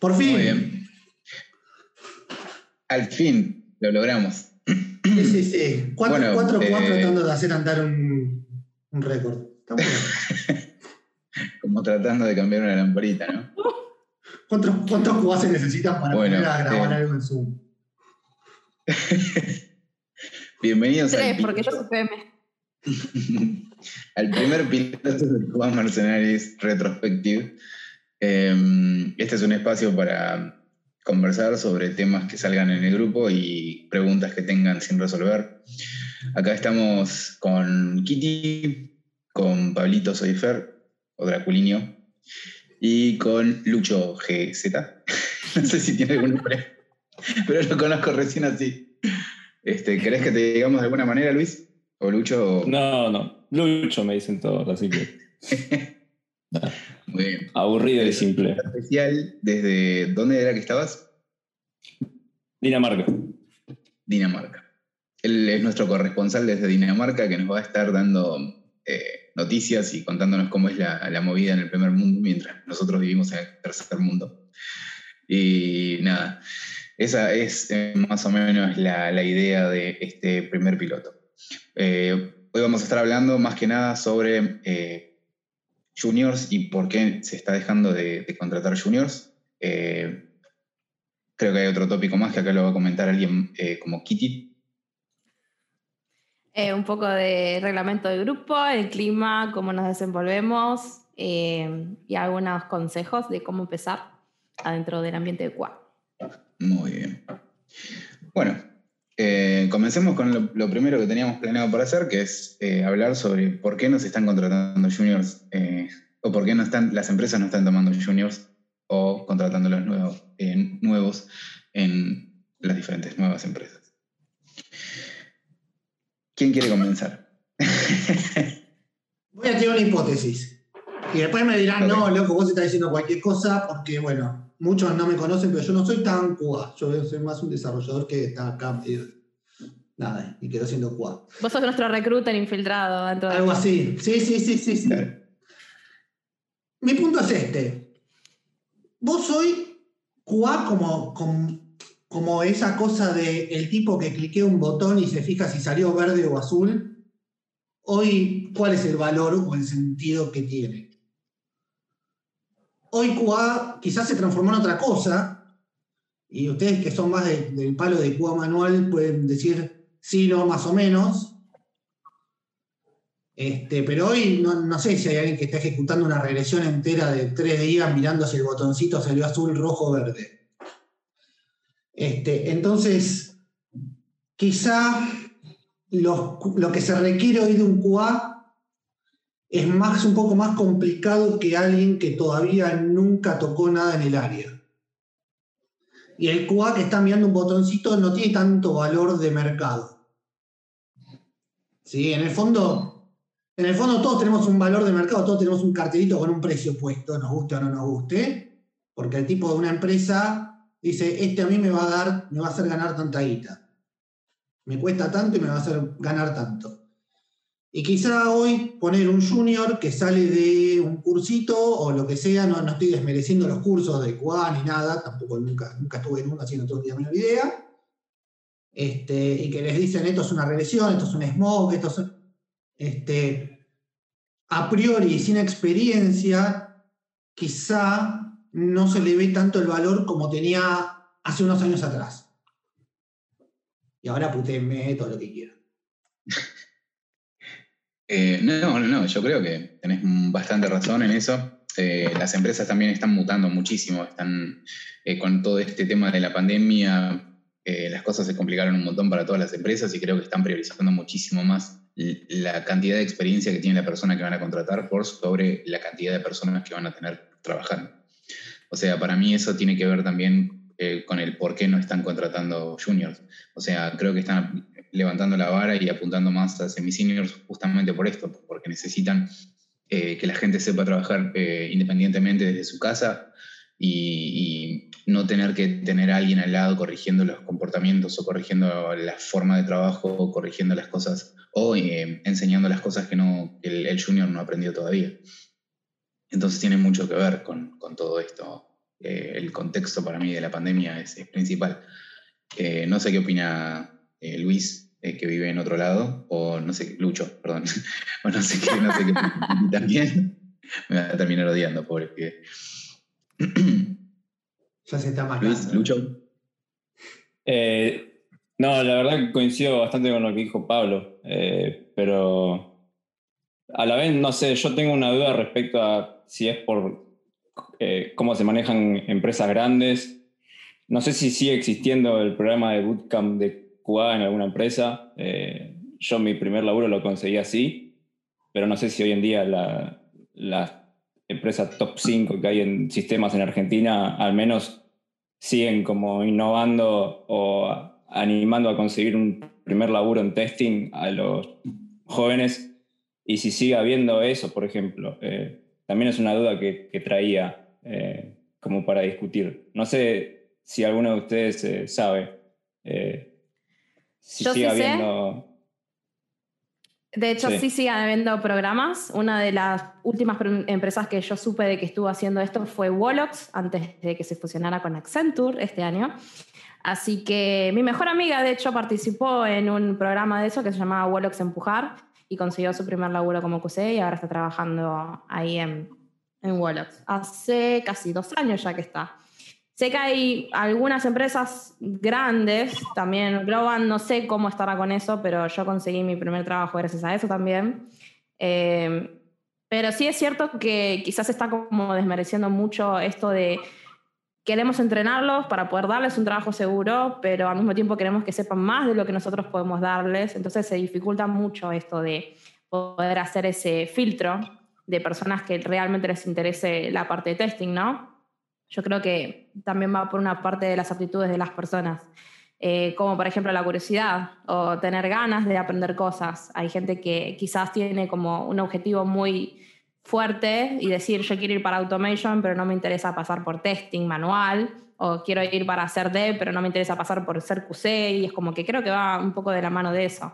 Por fin. Muy bien. Al fin lo logramos. Sí, sí, sí. Cuatro, Bueno, cuatro, eh, cuatro tratando de hacer andar un, un récord. Está. Como tratando de cambiar una lamparita, ¿no? ¿Cuántos, ¿Cuántos cubas se necesitan para Bueno, a grabar eh, algo en Zoom? Bienvenidos Tres, al, porque yo soy PM. al primer piloto de Cuba Mercenaries Retrospective. Eh, este es un espacio para conversar sobre temas que salgan en el grupo y preguntas que tengan sin resolver. Acá estamos con Kitty, con Pablito Soifer, o Draculinio, y con Lucho GZ. no sé si tiene algún nombre, pero lo conozco recién así. Este, ¿Querés que te digamos de alguna manera, Luis? ¿O Lucho? No, no. Lucho me dicen todos, así que. Muy bien. Aburrido y simple. Especial, ¿desde dónde era que estabas? Dinamarca. Dinamarca. Él es nuestro corresponsal desde Dinamarca que nos va a estar dando eh, noticias y contándonos cómo es la, la movida en el primer mundo mientras nosotros vivimos en el tercer mundo. Y nada, esa es eh, más o menos la, la idea de este primer piloto. Eh, hoy vamos a estar hablando más que nada sobre juniors y por qué se está dejando de, de contratar juniors. Eh, creo que hay otro tópico más que acá lo va a comentar alguien eh, como Kitty. Eh, un poco de reglamento del grupo, el clima, cómo nos desenvolvemos y algunos consejos de cómo empezar adentro del ambiente de. Muy bien. Bueno, eh, comencemos con lo, lo primero que teníamos planeado para hacer, que es eh, hablar sobre por qué no se están contratando juniors eh, o por qué no están, las empresas no están tomando juniors o contratando los nuevos, nuevos en las diferentes nuevas empresas. ¿Quién quiere comenzar? Voy a tirar una hipótesis. Y después me dirán, no, loco, vos estás diciendo cualquier cosa, porque, bueno, muchos no me conocen, pero yo no soy tan QA. Yo soy más un desarrollador que está acá medio, Nada, y quedó siendo QA. Vos sos nuestro recruiter infiltrado dentro de... Algo así. Sí, sí, sí, sí. sí. Mi punto es este. Vos soy QA como, como, como esa cosa de el tipo que cliquea un botón y se fija si salió verde o azul. Hoy, ¿cuál es el valor o el sentido que tiene? Hoy QA quizás se transformó en otra cosa, y ustedes que son más de- del palo de QA manual pueden decir sí, no, más o menos. Este, pero hoy no, no sé si hay alguien que está ejecutando una regresión entera de tres días mirando si el botoncito salió azul, rojo verde. Este, entonces, quizá lo que se requiere hoy de un QA es más, un poco más complicado que alguien que todavía nunca tocó nada en el área. Y el QA que está mirando un botoncito no tiene tanto valor de mercado. ¿Sí? En el fondo, en el fondo todos tenemos un valor de mercado, todos tenemos un cartelito con un precio puesto, nos guste o no nos guste, porque el tipo de una empresa dice, este a mí me va a dar, me va a hacer ganar tanta guita. Me cuesta tanto y me va a hacer ganar tanto. Y quizá hoy poner un junior que sale de un cursito o lo que sea, no, no estoy desmereciendo los cursos de QA ni nada, tampoco nunca, nunca estuve en uno haciendo todo el día menor idea. Este, y que les dicen esto es una regresión, esto es un smoke, esto es. Este, a priori, sin experiencia, quizá no se le ve tanto el valor como tenía hace unos años atrás. Y ahora putéenme todo lo que quieran. Eh, no, no, no, yo creo que tenés bastante razón en eso. Eh, las empresas también están mutando muchísimo, están eh, con todo este tema de la pandemia, las cosas se complicaron un montón para todas las empresas y creo que están priorizando muchísimo más la cantidad de experiencia que tiene la persona que van a contratar por sobre la cantidad de personas que van a tener trabajando. O sea, para mí eso tiene que ver también con el por qué no están contratando juniors. O sea, creo que están levantando la vara y apuntando más a semi-seniors justamente por esto, porque necesitan eh, que la gente sepa trabajar eh, independientemente desde su casa y, y no tener que tener a alguien al lado corrigiendo los comportamientos o corrigiendo la forma de trabajo o corrigiendo las cosas o eh, enseñando las cosas que no, el, el junior no aprendió todavía. Entonces tiene mucho que ver con, con todo esto eh, el contexto para mí de la pandemia es, es principal. Eh, no sé qué opina eh, Luis, eh, que vive en otro lado, o no sé, Lucho, perdón, o no sé qué, no sé qué también. Me va a terminar odiando, pobre pibe. Ya se está matando. Luis, Lucho. Eh, no, la verdad que coincido bastante con lo que dijo Pablo, eh, pero a la vez, no sé, yo tengo una duda respecto a si es por eh, cómo se manejan empresas grandes. No sé si sigue existiendo el programa de bootcamp de QA en alguna empresa. Eh, yo mi primer laburo lo conseguí así, pero no sé si hoy en día la- las empresas top 5 que hay en sistemas en Argentina al menos siguen como innovando o animando a conseguir un primer laburo en testing a los jóvenes. Y si sigue habiendo eso, por ejemplo, eh, también es una duda que, que traía eh, como para discutir. No sé si alguno de ustedes eh, sabe eh, si Yo sí sé. habiendo... De hecho, Sí. sí siguen habiendo programas. Una de las últimas pr- empresas que yo supe de que estuvo haciendo esto fue Wolox, antes de que se fusionara con Accenture este año. Así que mi mejor amiga, de hecho, participó en un programa de eso que se llamaba Wolox Empujar y consiguió su primer laburo como QC y ahora está trabajando ahí en, en Wolox. Hace casi dos años ya que está. Sé que hay algunas empresas grandes, también Globan, no sé cómo estará con eso, pero yo conseguí mi primer trabajo gracias a eso también. Eh, pero sí es cierto que quizás está como desmereciendo mucho esto de queremos entrenarlos para poder darles un trabajo seguro, pero al mismo tiempo queremos que sepan más de lo que nosotros podemos darles. Entonces se dificulta mucho esto de poder hacer ese filtro de personas que realmente les interese la parte de testing, ¿no? Yo creo que también va por una parte de las aptitudes de las personas, eh, como por ejemplo la curiosidad o tener ganas de aprender cosas. Hay gente que quizás tiene como un objetivo muy fuerte y decir yo quiero ir para automation, pero no me interesa pasar por testing manual, o quiero ir para hacer dev, pero no me interesa pasar por ser QC, y es como que creo que va un poco de la mano de eso.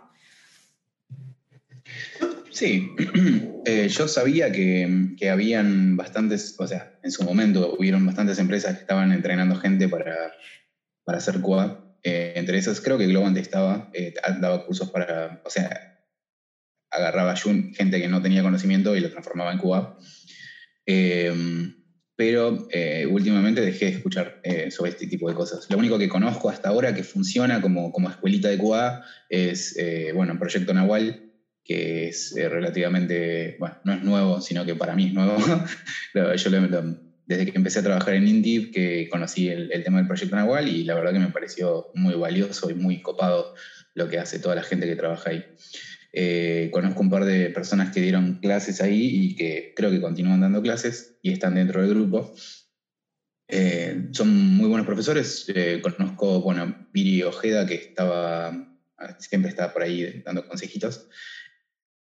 Sí, Eh, yo sabía que, que habían bastantes, o sea, en su momento hubieron bastantes empresas que estaban entrenando gente para, para hacer QA. Eh, entre esas creo que Globant estaba, eh, daba cursos para, o sea, agarraba gente que no tenía conocimiento y lo transformaba en QA. Eh, pero eh, últimamente dejé de escuchar sobre este tipo de cosas. Lo único que conozco hasta ahora que funciona como, como escuelita de QA es, bueno, Proyecto Nahual, que es eh, relativamente, bueno, no es nuevo, sino que para mí es nuevo. Yo lo- lo- desde que empecé a trabajar en Indie, que conocí el, el tema del proyecto Nahual y la verdad que me pareció muy valioso y muy copado lo que hace toda la gente que trabaja ahí. Eh, conozco un par de personas que dieron clases ahí y que creo que continúan dando clases y están dentro del grupo. Eh, son muy buenos profesores. Eh, conozco, bueno, Viri Ojeda, que estaba, siempre está por ahí dando consejitos.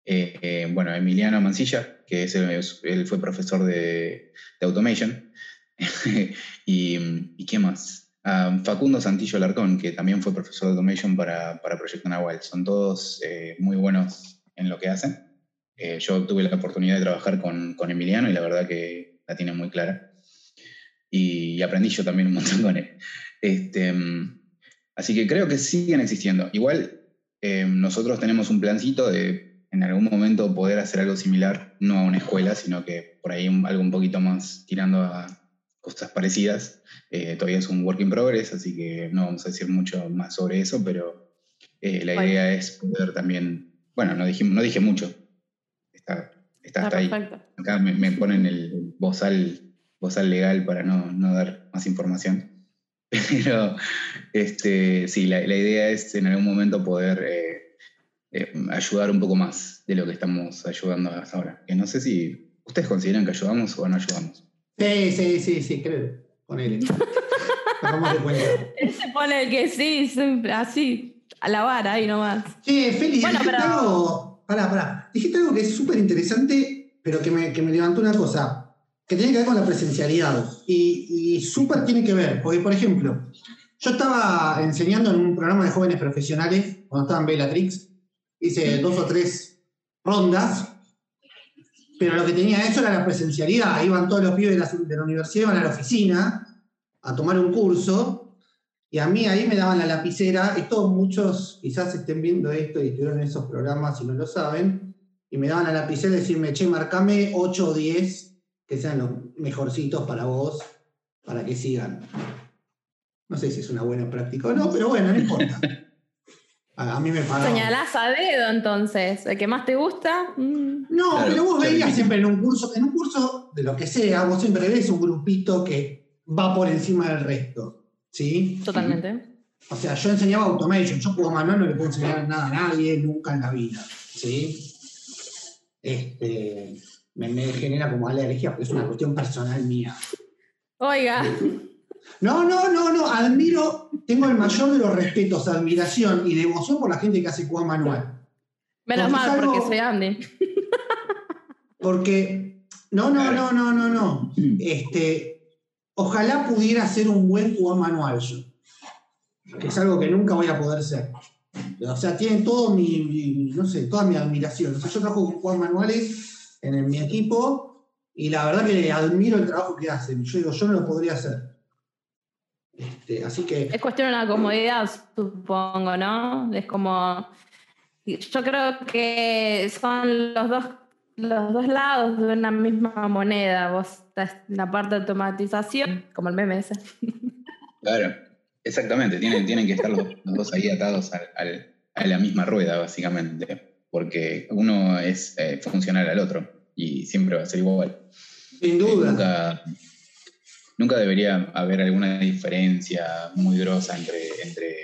Eh, eh, bueno, Emiliano Mancilla, que es el- él fue profesor de, de Automation. y, ¿y qué más? Ah, Facundo Santillo Larcón, que también fue profesor de Automation para, para Proyecto Nahual. Son todos eh, muy buenos en lo que hacen. Eh, yo tuve la oportunidad de trabajar con, con Emiliano y la verdad que la tiene muy clara. Y, aprendí yo también un montón con él. Este, mm, así que creo que siguen existiendo. Igual eh, nosotros tenemos un plancito de en algún momento poder hacer algo similar, no a una escuela, sino que por ahí un- algo un poquito más tirando a cosas parecidas. Eh, todavía es un work in progress, así que no vamos a decir mucho más sobre eso, pero eh, la Bueno. idea es poder también, bueno, no, dijimos, no dije mucho, está, está hasta ahí. Acá me, me ponen el bozal, bozal legal para no, no dar más información. Pero este, sí, la, la idea es en algún momento poder eh, eh, ayudar un poco más de lo que estamos ayudando hasta ahora. Que no sé si ustedes consideran que ayudamos o no ayudamos. Sí, sí, sí, sí, creo. Ponele. Él se pone el que sí, siempre así, a la vara ahí nomás. Che, Feli, Bueno, dijiste pero- algo. Pará, pará. Dijiste algo que es súper interesante, pero que me, que me levantó una cosa. Que tiene que ver con la presencialidad. Y, y súper tiene que ver. Porque, por ejemplo, yo estaba enseñando en un programa de jóvenes profesionales, cuando estaba en Bellatrix. Hice dos o tres rondas. Pero lo que tenía eso era la presencialidad. Iban todos los pibes de la, de la universidad, iban a la oficina. a tomar un curso y a mí ahí me daban la lapicera. Esto muchos quizás estén viendo esto y estuvieron en esos programas y no lo saben. Y me daban la lapicera y decirme, che, marcame 8 o 10 que sean los mejorcitos para vos, para que sigan. No sé si es una buena práctica o no, pero bueno, no importa. A, mí me pagaban. Señalás a dedo entonces, el que más te gusta. mm. No, Claro, pero vos veías siempre en un curso, en un curso de lo que sea, vos siempre ves un grupito que va por encima del resto. ¿Sí? Totalmente. O sea, yo enseñaba automation, yo como manual no le puedo enseñar nada a nadie nunca en la vida. ¿Sí? Este, me, me genera como alergia, pero es una cuestión personal mía. Oiga, No, no, no, no, admiro, tengo el mayor de los respetos, admiración y devoción por la gente que hace QA manual. menos Porque mal algo- porque soy Andy. Porque, no, no, no, no, no, no. Este, ojalá pudiera ser un buen QA manual yo. Que es algo que nunca voy a poder ser. O sea, tienen todo mi, mi- no sé, toda mi admiración. O sea, yo trabajo con QA manuales en, el- mi equipo y la verdad que admiro el trabajo que hacen. Yo digo, yo no lo podría hacer. Este, así que, Es cuestión de una comodidad, supongo, ¿no? Es como. Yo creo que son los dos, los dos lados de una misma moneda. Vos estás en la parte de automatización, como el meme ese. Claro, exactamente. Tienen, tienen que estar los, los dos ahí atados al- al- a la misma rueda, básicamente. Porque uno es eh, funcional al otro y siempre va a ser igual. sin Eh, duda. Nunca, nunca debería haber alguna diferencia muy grosa entre, entre,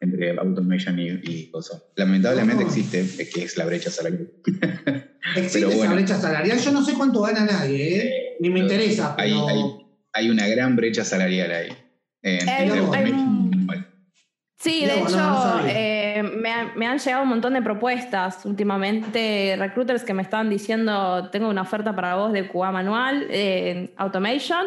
entre automation y, y cosas. Lamentablemente No. existe, que es la brecha salarial. Existe pero esa bueno. brecha salarial. Yo no sé cuánto gana nadie, ¿eh? ni me interesa, Hay, pero. hay, hay una gran brecha salarial ahí. eh, entre. Sí, No, de hecho, no eh, me, han- me han llegado un montón de propuestas últimamente, recruiters que me estaban diciendo, tengo una oferta para vos de QA manual, eh, automation,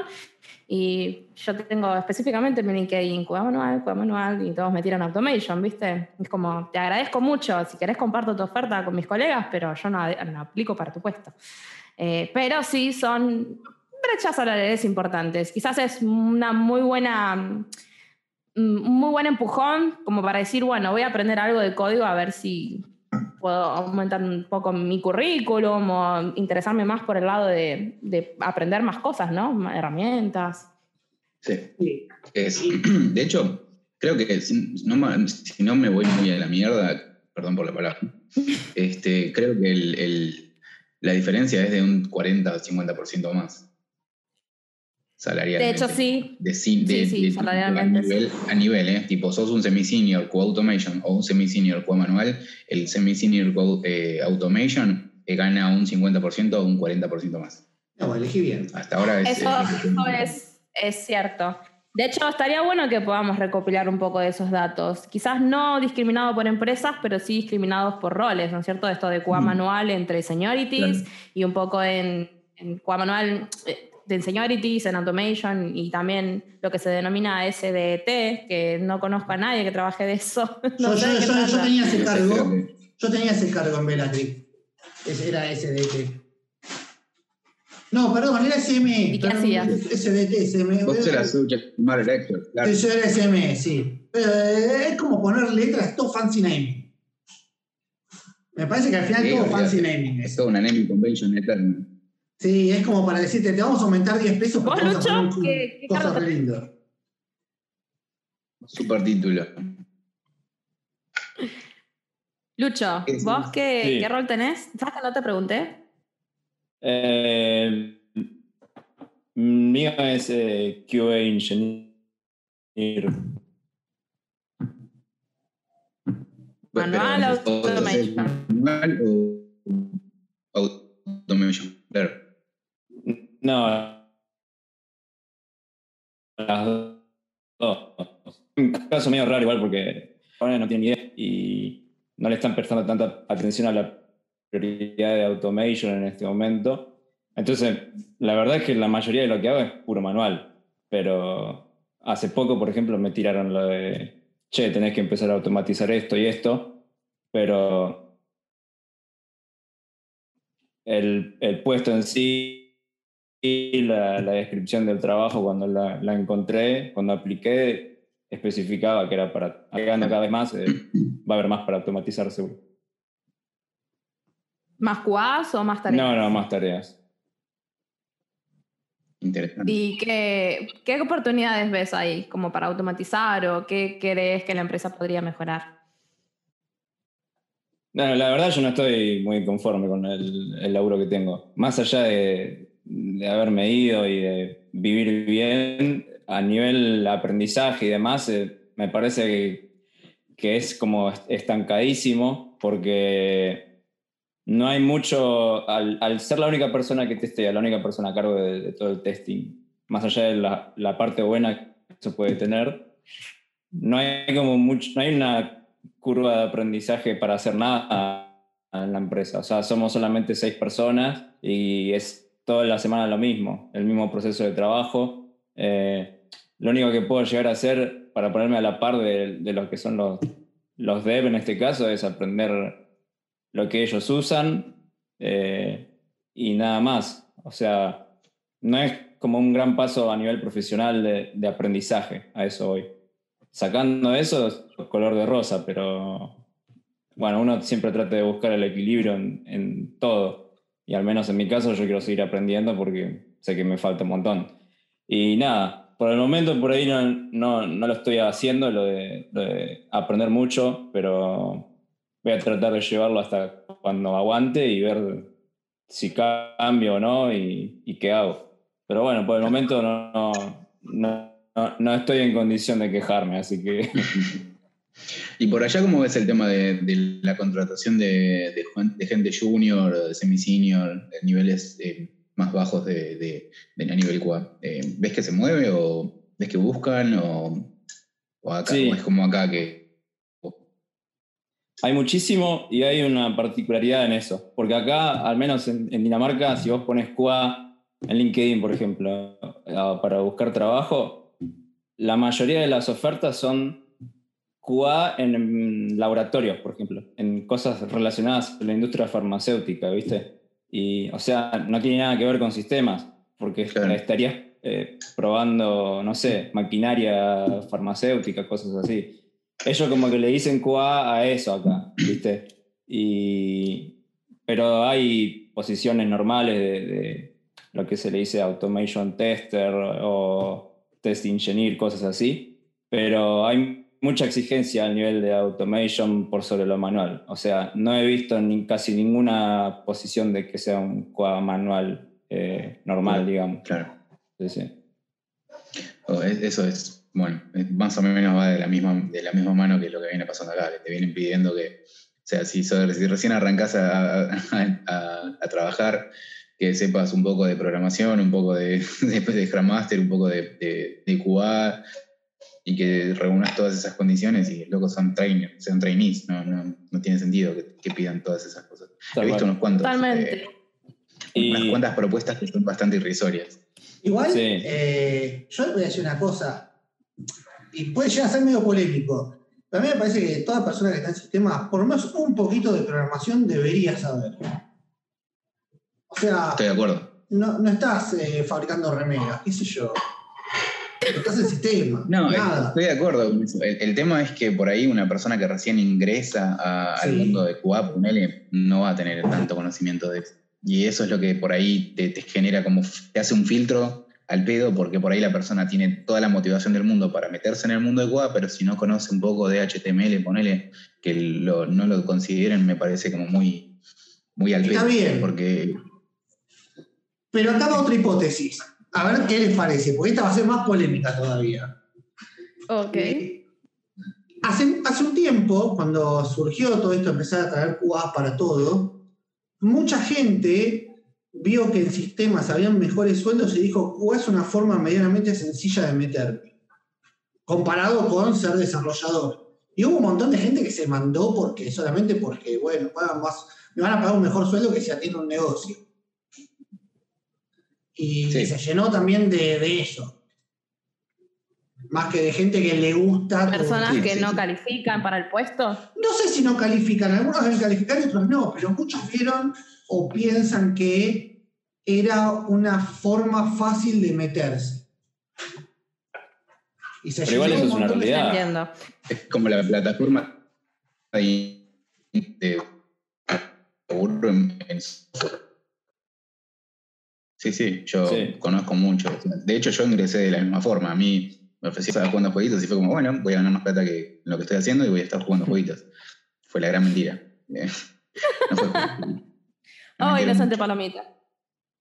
y yo tengo específicamente mi LinkedIn, QA manual, QA manual, y todos me tiran automation, ¿viste? Es como, te agradezco mucho, si querés comparto tu oferta con mis colegas, pero yo no, no aplico para tu puesto. Eh, pero sí son brechas salariales importantes. Quizás es una muy buena mm, un muy buen empujón como para decir, bueno, voy a aprender algo de código a ver si puedo aumentar un poco mi currículum o interesarme más por el lado de, de aprender más cosas, ¿no? Más Herramientas. Sí. Sí. Es, de hecho, creo que si no, me- si no me voy muy a la mierda, perdón por la palabra, este, creo que el- el- la diferencia es de un 40 o 50% más. De Salarialmente. hecho, sí. De, de- Sí, sí, de- salarialmente, a nivel, a nivel, ¿eh? Tipo, sos un semi-senior QA Automation o un semi-senior QA manual, el semi-senior QA eh, Automation eh, gana un 50% o un 40% más. No, elegí bien. Hasta ahora es... Eso, es- eso es, es cierto. De hecho, estaría bueno que podamos recopilar un poco de esos datos. Quizás no discriminados por empresas, pero sí discriminados por roles, ¿no es cierto? Esto de QA Mm. manual entre seniorities Claro. y un poco en, en QA manual eh, de seniorities, en automation y también lo que se denomina SDT, que no conozco a nadie que trabaje de eso. No Yo, sé yo- yo- yo tenía ese creo cargo. Yo tenía ese cargo en Bellatrix. Ese era SDT. No, perdón, era SM. ¿Y qué perdón, hacías? SDT, SM. Vos eras matter expert, claro. Eso era SM, sí. Eh, es como poner letras, todo fancy naming. Me parece que al final Sí, todo fancy naming Es una naming convention eterna. Sí, es como para decirte, te vamos a aumentar 10 pesos ¿Vos, Lucho? ¿Qué- qué re lindo. Super título. Lucho, sí. ¿vos qué, Sí. qué rol tenés? ¿Sabes que no te pregunté? Eh, mío es eh, QA Engineer. Manual, Pero, automation. Manual o automation. No. Las dos. Un caso medio raro igual porque ahora no tienen idea y no le están prestando tanta atención a la prioridad de automation en este momento. Entonces, la verdad es que la mayoría de lo que hago es puro manual, pero hace poco, por ejemplo, me tiraron lo de, che, tenés que empezar a automatizar esto y esto, pero el, el puesto en sí la, la descripción del trabajo cuando la, la encontré, cuando apliqué, especificaba que era para, agregando cada vez más, eh, va a haber más para automatizar seguro. ¿Más QAs o más tareas? No, no, más tareas. Interesante. ¿Y qué, qué oportunidades ves ahí como para automatizar o qué crees que la empresa podría mejorar? No, la verdad yo no estoy muy conforme con el, el laburo que tengo. Más allá de, de haberme ido y de vivir bien, a nivel aprendizaje y demás, eh, me parece que, que es como estancadísimo porque no hay mucho, al, ser la única persona que testea, la única persona a cargo de, de todo el testing, más allá de la, la, parte buena que se puede tener, no hay como mucho, no hay una curva de aprendizaje para hacer nada en la empresa. O sea, somos solamente seis personas y es toda la semana lo mismo, el mismo proceso de trabajo. Eh, lo único que puedo llegar a hacer para ponerme a la par de, de lo que son los, los dev en este caso es aprender lo que ellos usan eh, y nada más. O sea, no es como un gran paso a nivel profesional de, aprendizaje, a eso hoy. Sacando eso, es color de rosa, pero bueno, uno siempre trata de buscar el equilibrio en, todo. Y al menos en mi caso yo quiero seguir aprendiendo porque sé que me falta un montón. Y nada, por el momento por ahí no, no, no lo estoy haciendo, lo de, lo de aprender mucho, pero voy a tratar de llevarlo hasta cuando aguante y ver si cambio o no y, y qué hago. Pero bueno, por el momento no, no, no, no, estoy en condición de quejarme, así que... ¿Y por allá cómo ves el tema de, de la contratación de, de, de, gente junior, semi-senior, niveles eh, más bajos de, de, la nivel QA? Eh, ¿Ves que se mueve o ves que buscan o, o acá sí. o es como acá que hay muchísimo y hay una particularidad en eso. Porque acá, al menos en, en Dinamarca, si vos pones QA en LinkedIn, por ejemplo, para buscar trabajo, la mayoría de las ofertas son QA en laboratorios, por ejemplo, en cosas relacionadas con la industria farmacéutica, ¿viste? Y, o sea, no tiene nada que ver con sistemas, porque claro. estarías eh, probando, no sé, maquinaria farmacéutica, cosas así ellos como que le dicen QA a eso acá, ¿viste? Y, pero hay posiciones normales de, de, lo que se le dice automation tester o test engineer, cosas así, pero hay mucha exigencia al nivel de automation por sobre lo manual. O sea, no he visto ni, casi ninguna posición de que sea un QA manual eh, normal, digamos. Claro. Sí, sí. Oh, eso es bueno, más o menos va de la misma, de la misma mano que lo que viene pasando acá, que te vienen pidiendo que, o sea, si, si recién arrancás a, a, a, a, trabajar, que sepas un poco de programación, un poco de, de, de Scrum Master, un poco de, de, de, QA, y que reúnas todas esas condiciones y luego son, train, son trainees, no, no, no tiene sentido que, que, pidan todas esas cosas. He visto unos cuantos, Totalmente. Eh, y... unas cuantas propuestas que son bastante irrisorias. Igual, sí. eh, yo voy a decir una cosa, y puede llegar a ser medio polémico. Pero a mí me parece que toda persona que está en sistemas, por lo menos un poquito de programación debería saber. O sea. Estoy de acuerdo. No, no estás eh, fabricando remeras, qué sé yo. Estás en sistema. No, nada. estoy de acuerdo. El, el, tema es que por ahí una persona que recién ingresa a, sí. al mundo de QA, ponele, no va a tener tanto conocimiento de eso. Y eso es lo que por ahí te, te genera como, te hace un filtro al pedo porque por ahí la persona tiene toda la motivación del mundo para meterse en el mundo de QA, pero si no conoce un poco de HTML, ponele que lo, no lo consideren, me parece como muy, muy al pedo. Está bien. Porque... Pero acá va otra hipótesis. A ver qué les parece, porque esta va a ser más polémica todavía. Ok. Hace, hace un tiempo, cuando surgió todo esto, empezar a traer QA para todo, mucha gente vio que en sistemas habían mejores sueldos y dijo, QA es una forma medianamente sencilla de meterme, comparado con ser desarrollador. Y hubo un montón de gente que se mandó porque, solamente porque, bueno, pagan más, me van a pagar un mejor sueldo que si atiendo un negocio. Y sí. se llenó también de, de, eso. Más que de gente que le gusta. Personas que no califican para el puesto. No sé si no califican, algunos deben calificar y otros no, pero muchos vieron o piensan que era una forma fácil de meterse. Y se Pero igual eso es una realidad. Es como la plataforma de, de Sí, sí, yo conozco mucho. De hecho, yo ingresé de la misma forma. A mí me ofrecí estar jugando jueguitos y fue como, bueno, voy a ganar más plata que lo que estoy haciendo y voy a estar jugando jueguitos. Fue la gran mentira. no fue oh, inocente palomita.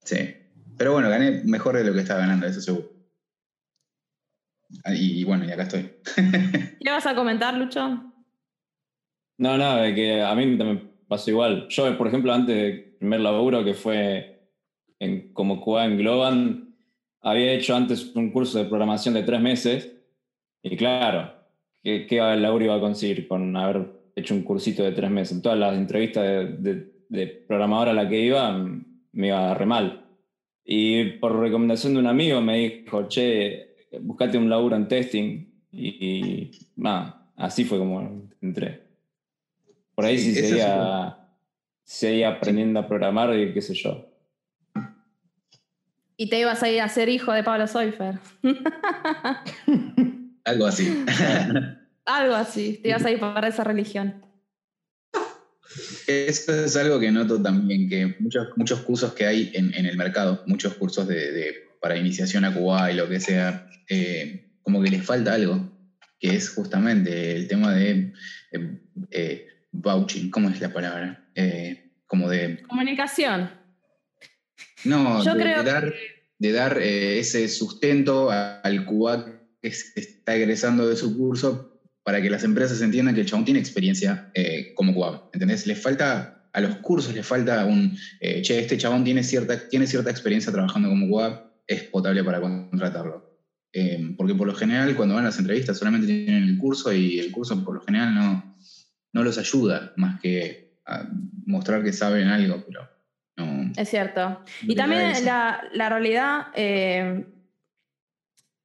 Sí. Pero bueno, gané mejor de lo que estaba ganando, eso seguro. Ah, y, bueno, y acá estoy. ¿Qué vas a comentar, Lucho? No, no, de que a mí también pasó igual. Yo, por ejemplo, antes del primer laburo, que fue en, como QA en Globan, había hecho antes un curso de programación de tres meses. Y claro, ¿qué, qué laburo iba a conseguir con haber hecho un cursito de tres meses? En todas las entrevistas de, de, programadora a la que iba, me iba re mal. Y por recomendación de un amigo me dijo, che, buscate un laburo en testing. Y, así fue como entré. Por ahí sí, seguía, aprendiendo a programar y qué sé yo. Y te ibas a ir a ser hijo de Pablo Soifer. Algo así. Algo así. Te ibas a ir para esa religión. Eso es algo que noto también, que muchos, muchos cursos que hay en, el mercado, muchos cursos de, para iniciación a Cuba y lo que sea, eh, como que les falta algo, que es justamente el tema de eh, eh, vouching, ¿cómo es la palabra? como de... Comunicación. No, de, dar, de dar ese sustento al Cuba que está egresando de su curso para que las empresas entiendan que el chabón tiene experiencia eh, como QA. ¿Entendés? Le falta, a los cursos le falta un, eh, che, este chabón tiene cierta, tiene cierta experiencia trabajando como QA, es potable para contratarlo. Eh, porque por lo general, cuando van a las entrevistas, solamente tienen el curso y el curso por lo general no, no los ayuda más que a mostrar que saben algo, pero no. Es cierto. y también la, la, realidad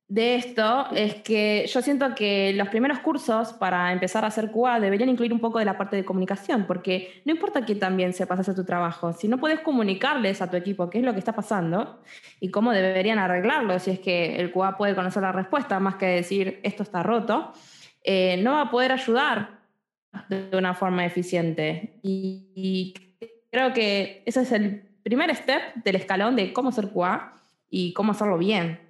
de esto es que yo siento que los primeros cursos para empezar a hacer QA deberían incluir un poco de la parte de comunicación, porque no importa que también sepas hacer tu trabajo, si no puedes comunicarles a tu equipo qué es lo que está pasando y cómo deberían arreglarlo, si es que el QA puede conocer la respuesta más que decir esto está roto, eh, no va a poder ayudar de una forma eficiente. Y, y creo que ese es el primer step del escalón de cómo ser QA y cómo hacerlo bien.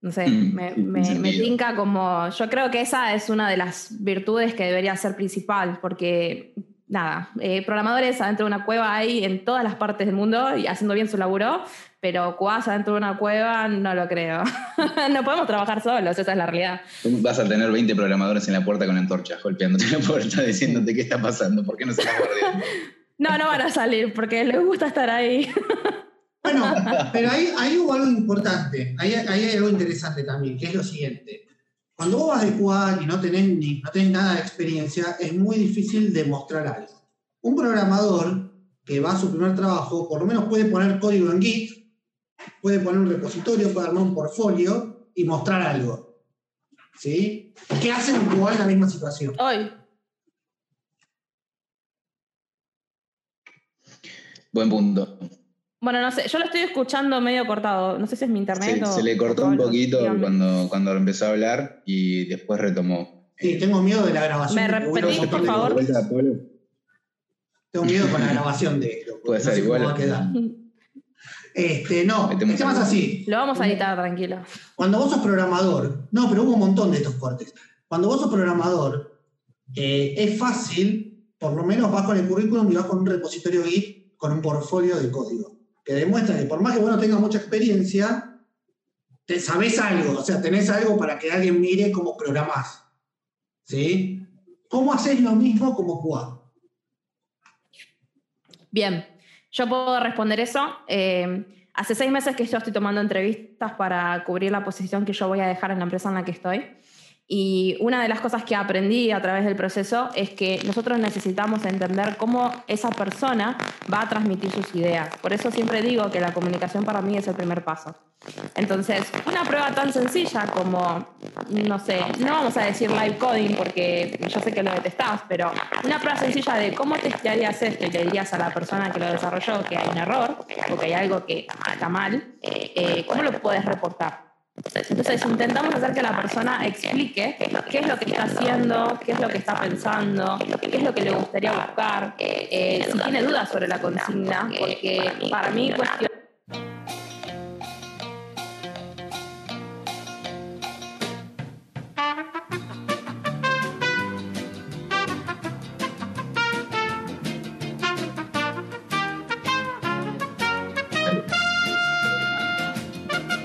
No sé, mm, me, me, tinca como. Yo creo que esa es una de las virtudes que debería ser principal, porque nada, eh, programadores adentro de una cueva hay en todas las partes del mundo y haciendo bien su laburo, pero cuas adentro de una cueva no lo creo. no podemos trabajar solos, esa es la realidad. Vas a tener 20 programadores en la puerta con antorchas golpeándote la puerta diciéndote qué está pasando, por qué no se la No, no van a salir porque les gusta estar ahí. Bueno, pero ahí, hubo algo importante, ahí, hay algo interesante también, que es lo siguiente. Cuando vos vas de QA y no tenés, ni, no tenés nada de experiencia, es muy difícil demostrar algo. Un programador que va a su primer trabajo, por lo menos puede poner código en Git, puede poner un repositorio, puede armar un portfolio y mostrar algo. ¿Sí? ¿Qué hacen en QA en la misma situación? Hoy. Buen punto. Bueno, no sé, yo lo estoy escuchando medio cortado. No sé si es mi internet o. Se le cortó un poquito cuando, cuando empezó a hablar y después retomó. Sí, tengo miedo de la grabación. ¿Me repetís, por favor? Tengo miedo con la grabación de esto. Puede ser igual. Este, no, es más así. Lo vamos a editar, tranquilo. Cuando vos sos programador, no, pero hubo un montón de estos cortes. Cuando vos sos programador, eh, es fácil, por lo menos vas con el currículum y vas con un repositorio Git con un portfolio de código que demuestra que por más que vos no tengas mucha experiencia, te sabés algo, o sea, tenés algo para que alguien mire cómo programás. ¿Sí? ¿Cómo haces lo mismo como QA? Bien, yo puedo responder eso. Eh, hace seis meses que yo estoy tomando entrevistas para cubrir la posición que yo voy a dejar en la empresa en la que estoy. Y una de las cosas que aprendí a través del proceso es que nosotros necesitamos entender cómo esa persona va a transmitir sus ideas. Por eso siempre digo que la comunicación para mí es el primer paso. Entonces, una prueba tan sencilla como, no sé, no vamos a decir live coding porque yo sé que lo detestás, pero una prueba sencilla de cómo testearías esto y le dirías a la persona que lo desarrolló que hay un error o que hay algo que está mal, eh, ¿cómo lo puedes reportar? Entonces intentamos hacer que la persona explique qué es lo que está haciendo, qué es lo que está pensando, qué es lo que le gustaría buscar, eh, si tiene dudas sobre la consigna, porque para mí cuestión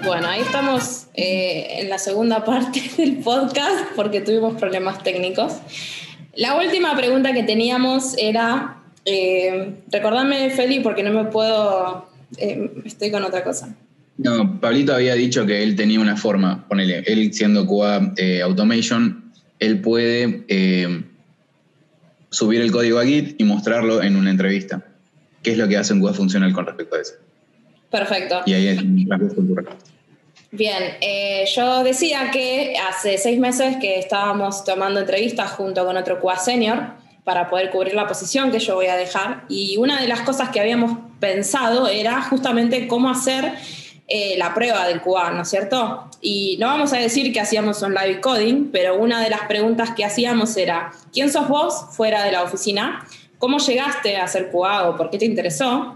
Bueno, ahí estamos eh, en la segunda parte del podcast porque tuvimos problemas técnicos. La última pregunta que teníamos era, eh, recordame Feli porque no me puedo, eh, estoy con otra cosa. No, Pablito había dicho que él tenía una forma, ponele, él siendo QA Automation, él puede subir el código a Git y mostrarlo en una entrevista. ¿Qué es lo que hace un QA funcional con respecto a eso? Perfecto. Y ahí es la cultura. Bien, eh, yo decía que hace seis meses que estábamos tomando entrevistas junto con otro QA senior para poder cubrir la posición que yo voy a dejar y una de las cosas que habíamos pensado era justamente cómo hacer eh, la prueba del QA, ¿no es cierto? Y no vamos a decir que hacíamos un live coding, pero una de las preguntas que hacíamos era, ¿quién sos vos fuera de la oficina? ¿Cómo llegaste a ser QA o por qué te interesó?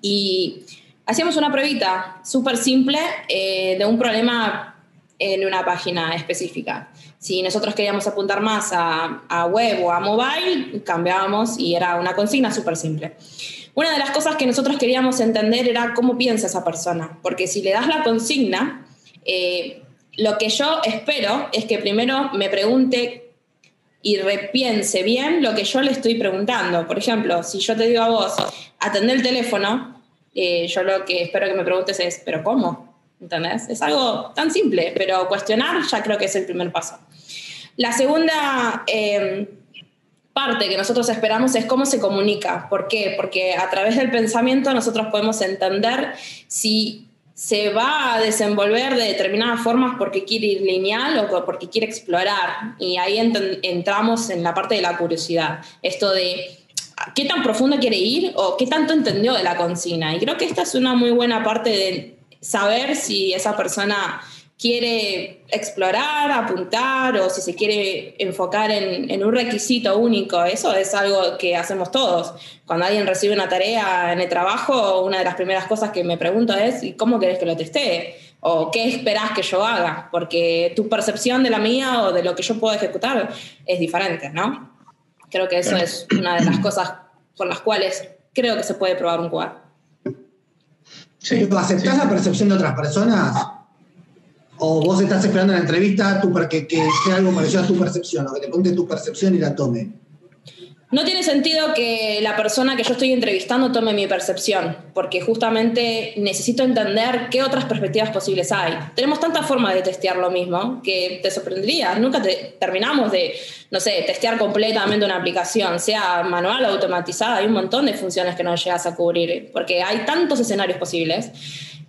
Y hacíamos una pruebita súper simple eh, de un problema en una página específica. Si nosotros queríamos apuntar más a, web o a mobile, cambiábamos y era una consigna súper simple. Una de las cosas que nosotros queríamos entender era cómo piensa esa persona, porque si le das la consigna, eh, lo que yo espero es que primero me pregunte y repiense bien lo que yo le estoy preguntando. Por ejemplo, si yo te digo a vos, atender el teléfono, eh, yo lo que espero que me preguntes es, ¿pero cómo? ¿Entendés? Es algo tan simple, pero cuestionar ya creo que es el primer paso. La segunda em, parte que nosotros esperamos es cómo se comunica. ¿Por qué? Porque a través del pensamiento nosotros podemos entender si se va a desenvolver de determinadas formas porque quiere ir lineal o porque quiere explorar. Y ahí entramos en la parte de la curiosidad. Esto de qué tan profundo quiere ir o qué tanto entendió de la consigna. Y creo que esta es una muy buena parte de saber si esa persona quiere explorar, apuntar o si se quiere enfocar en, un requisito único. Eso es algo que hacemos todos. Cuando alguien recibe una tarea en el trabajo, una de las primeras cosas que me pregunto es, ¿cómo querés que lo testee? ¿O qué esperás que yo haga? Porque tu percepción de la mía o de lo que yo puedo ejecutar es diferente, ¿no? Creo que eso es una de las cosas por las cuales creo que se puede probar un QA. ¿Aceptás la percepción de otras personas? ¿O vos estás esperando en la entrevista que, que sea algo parecido a tu percepción, o que te ponte tu percepción y la tome? No tiene sentido que la persona que yo estoy entrevistando tome mi percepción, porque justamente necesito entender qué otras perspectivas posibles hay. Tenemos tantas formas de testear lo mismo que te sorprendería. Nunca terminamos de, no sé, testear completamente una aplicación, sea manual o automatizada. Hay un montón de funciones que no llegas a cubrir, porque hay tantos escenarios posibles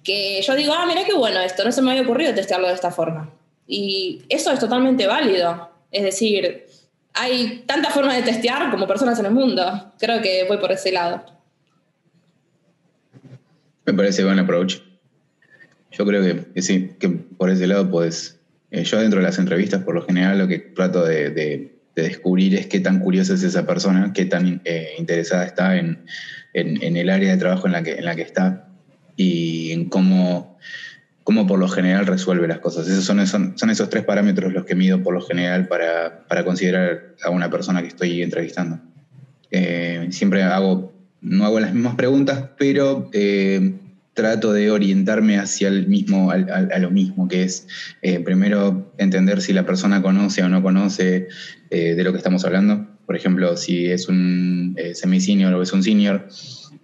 que yo digo, ah, mira qué bueno esto, no se me había ocurrido testearlo de esta forma. Y eso es totalmente válido. Es decir, hay tantas formas de testear como personas en el mundo. Creo que voy por ese lado. Me parece buen approach. Yo creo que, sí, que por ese lado puedes. Eh, yo dentro de las entrevistas, por lo general, lo que trato de, descubrir es qué tan curiosa es esa persona, qué tan eh, interesada está en, el área de trabajo en la que está y en cómo cómo por lo general resuelve las cosas. Esos son, son, esos tres parámetros los que mido por lo general para, considerar a una persona que estoy entrevistando. Eh, siempre hago, no hago las mismas preguntas, pero eh, trato de orientarme hacia el mismo, a, lo mismo, que es eh, primero entender si la persona conoce o no conoce de lo que estamos hablando. Por ejemplo, si es un semi-senior o es un senior,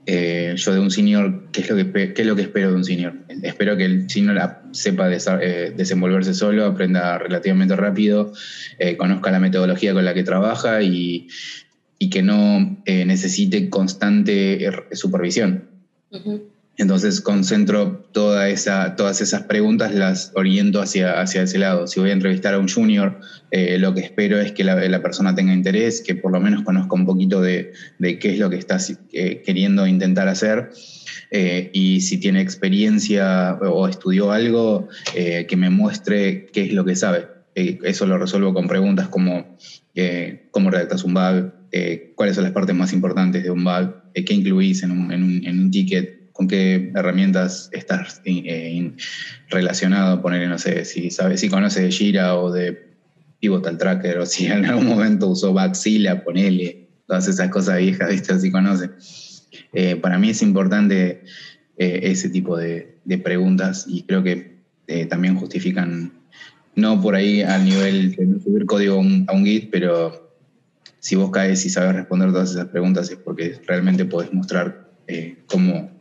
eh, yo de un senior, ¿qué es, lo que, ¿qué es lo que espero de un senior? Espero que el senior sepa eh, desenvolverse solo, aprenda relativamente rápido, eh, conozca la metodología con la que trabaja y, que no necesite constante supervisión. Entonces concentro toda esa, todas esas preguntas, las oriento hacia, hacia ese lado. Si voy a entrevistar a un junior, eh, lo que espero es que la, persona tenga interés, que por lo menos conozca un poquito de, qué es lo que está eh, queriendo intentar hacer. Eh, y si tiene experiencia o estudió algo, que me muestre qué es lo que sabe. eso lo resuelvo con preguntas como cómo redactas un bug, cuáles son las partes más importantes de un bug, qué incluís en un, en un ticket, con qué herramientas estás eh, relacionado, poner, no sé, si sabes, si conoces de Jira o de Pivotal Tracker, o si en algún momento usó Baxila, ponele, todas esas cosas viejas, ¿viste? Si conoce. Eh, para mí es importante eh, ese tipo de, preguntas y creo que también justifican, no por ahí al nivel de subir código a un, Git, pero si vos caes y sabes responder todas esas preguntas es porque realmente podés mostrar cómo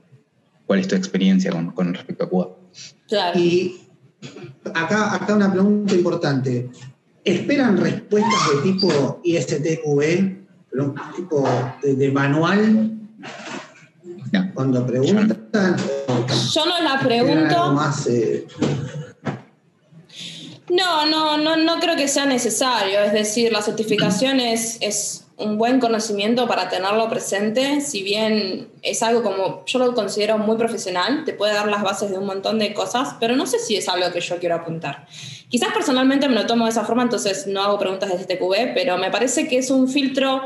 cuál es tu experiencia con, respecto a Cuba. Y acá, acá una pregunta importante. ¿Esperan respuestas de tipo ISTQB, tipo de, manual? Cuando preguntan. Yo no la pregunto. Eh, no, no, no, no creo que sea necesario. Es decir, la certificación es un buen conocimiento para tenerlo presente, si bien es algo como yo lo considero muy profesional, te puede dar las bases de un montón de cosas, pero no sé si es algo que yo quiero apuntar. Quizás personalmente me lo tomo de esa forma, entonces no hago preguntas de STQB, pero me parece que es un filtro...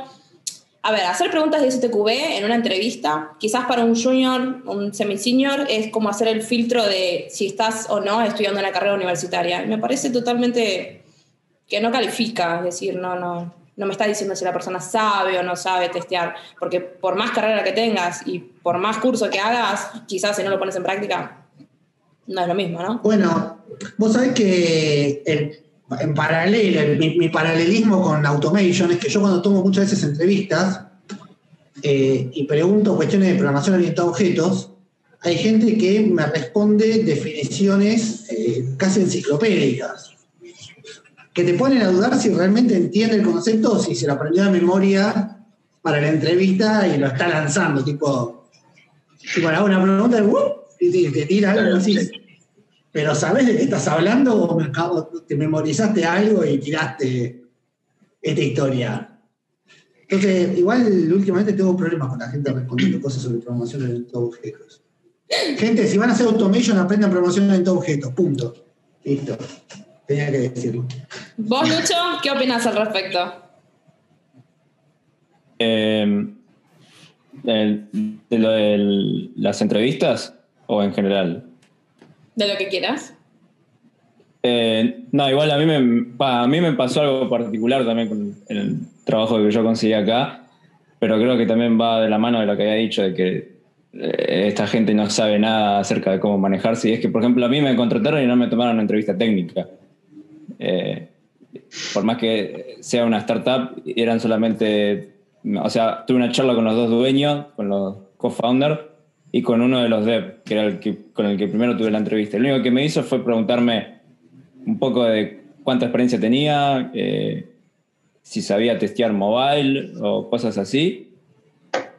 A ver, hacer preguntas de STQB en una entrevista, quizás para un junior, un semi-senior, es como hacer el filtro de si estás o no estudiando una carrera universitaria. Me parece totalmente que no califica, es decir, no, no, no me está diciendo si la persona sabe o no sabe testear, porque por más carrera que tengas y por más curso que hagas, quizás si no lo pones en práctica, no es lo mismo, ¿no? Bueno, vos sabés que en paralelo, mi, paralelismo con Automation es que yo cuando tomo muchas veces entrevistas eh, y pregunto cuestiones de programación orientada a objetos, hay gente que me responde definiciones eh, casi enciclopédicas que te ponen a dudar si realmente entiende el concepto o si se lo aprendió de memoria para la entrevista y lo está lanzando, tipo, tipo, una pregunta y te, tira algo así. Pero ¿sabes de qué estás hablando o te memorizaste algo y tiraste esta historia? Entonces, igual últimamente tengo problemas con la gente respondiendo cosas sobre programación en objetos. Gente, si van a hacer automation, aprendan programación en objetos. Punto. Listo. Tenía que decirlo. ¿Vos, Lucho, qué opinas al respecto? Em, de, lo de las entrevistas o en general? De lo que quieras. Eh, no, igual a mí, me, a mí me pasó algo particular también con el trabajo que yo conseguí acá, pero creo que también va de la mano de lo que había dicho, de que eh, esta gente no sabe nada acerca de cómo manejarse. Y es que, por ejemplo, a mí me contrataron y no me tomaron una entrevista técnica. Eh, por más que sea una startup, eran solamente, o sea, tuve una charla con los dos dueños, con los co-founders y con uno de los dev, que era el que, con el que primero tuve la entrevista. Lo único que me hizo fue preguntarme un poco de cuánta experiencia tenía, eh, si sabía testear mobile o cosas así.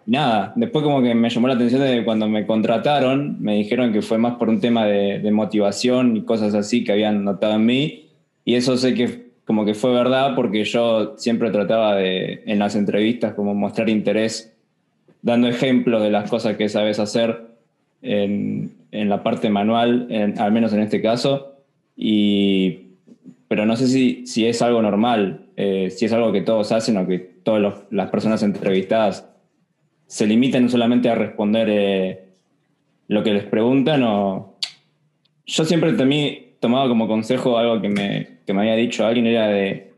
Nada, después como que me llamó la atención de cuando me contrataron, me dijeron que fue más por un tema de, de motivación y cosas así que habían notado en mí y eso sé que como que fue verdad porque yo siempre trataba de, en las entrevistas, como mostrar interés, dando ejemplos de las cosas que sabes hacer en, en la parte manual, al menos en este caso. Y, pero no sé si, si es algo normal, eh, si es algo que todos hacen o que todas las personas entrevistadas se limitan solamente a responder eh, lo que les preguntan o... Yo siempre también tomaba como consejo algo que me, que me había dicho alguien, era de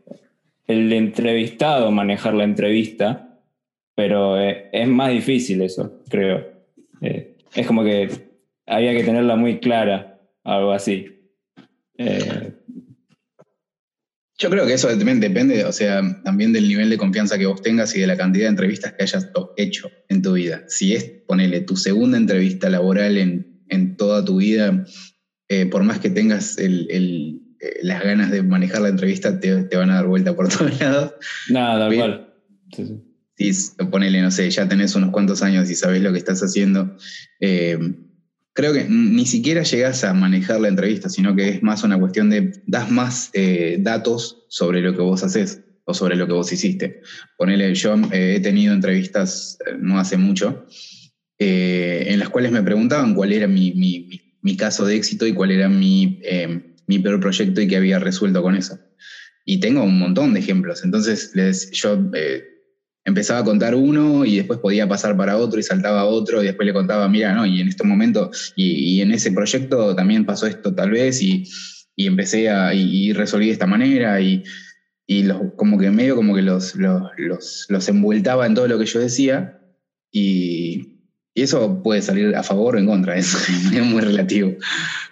el entrevistado manejar la entrevista, pero eh, es más difícil eso, creo. Eh, es como que había que tenerla muy clara, algo así. Eh, Yo creo que eso también depende, o sea, también del nivel de confianza que vos tengas y de la cantidad de entrevistas que hayas hecho en tu vida. Si es, ponele, tu segunda entrevista laboral en, en toda tu vida, por más que tengas el, las ganas de manejar la entrevista, te, te, van a dar vuelta por todos lados. Nada, da igual. Sí, sí. ponele, no sé, ya tenés unos cuantos años y sabés lo que estás haciendo. Eh, creo que ni siquiera llegas a manejar la entrevista, sino que es más una cuestión de, das más eh, datos sobre lo que vos haces o sobre lo que vos hiciste. Ponele, yo eh, he tenido entrevistas eh, no hace mucho, eh, en las cuales me preguntaban cuál era mi, mi, mi, caso de éxito y cuál era mi, eh, mi peor proyecto y qué había resuelto con eso. Y tengo un montón de ejemplos. Entonces, les, yo empezaba a contar uno y después podía pasar para otro y saltaba a otro y después le contaba, mira, no, y en este momento y, y en ese proyecto también pasó esto tal vez y, y empecé a, y, y, resolví de esta manera y, los, como que medio como que los, los, los, los envueltaba en todo lo que yo decía y, y eso puede salir a favor o en contra, es muy relativo.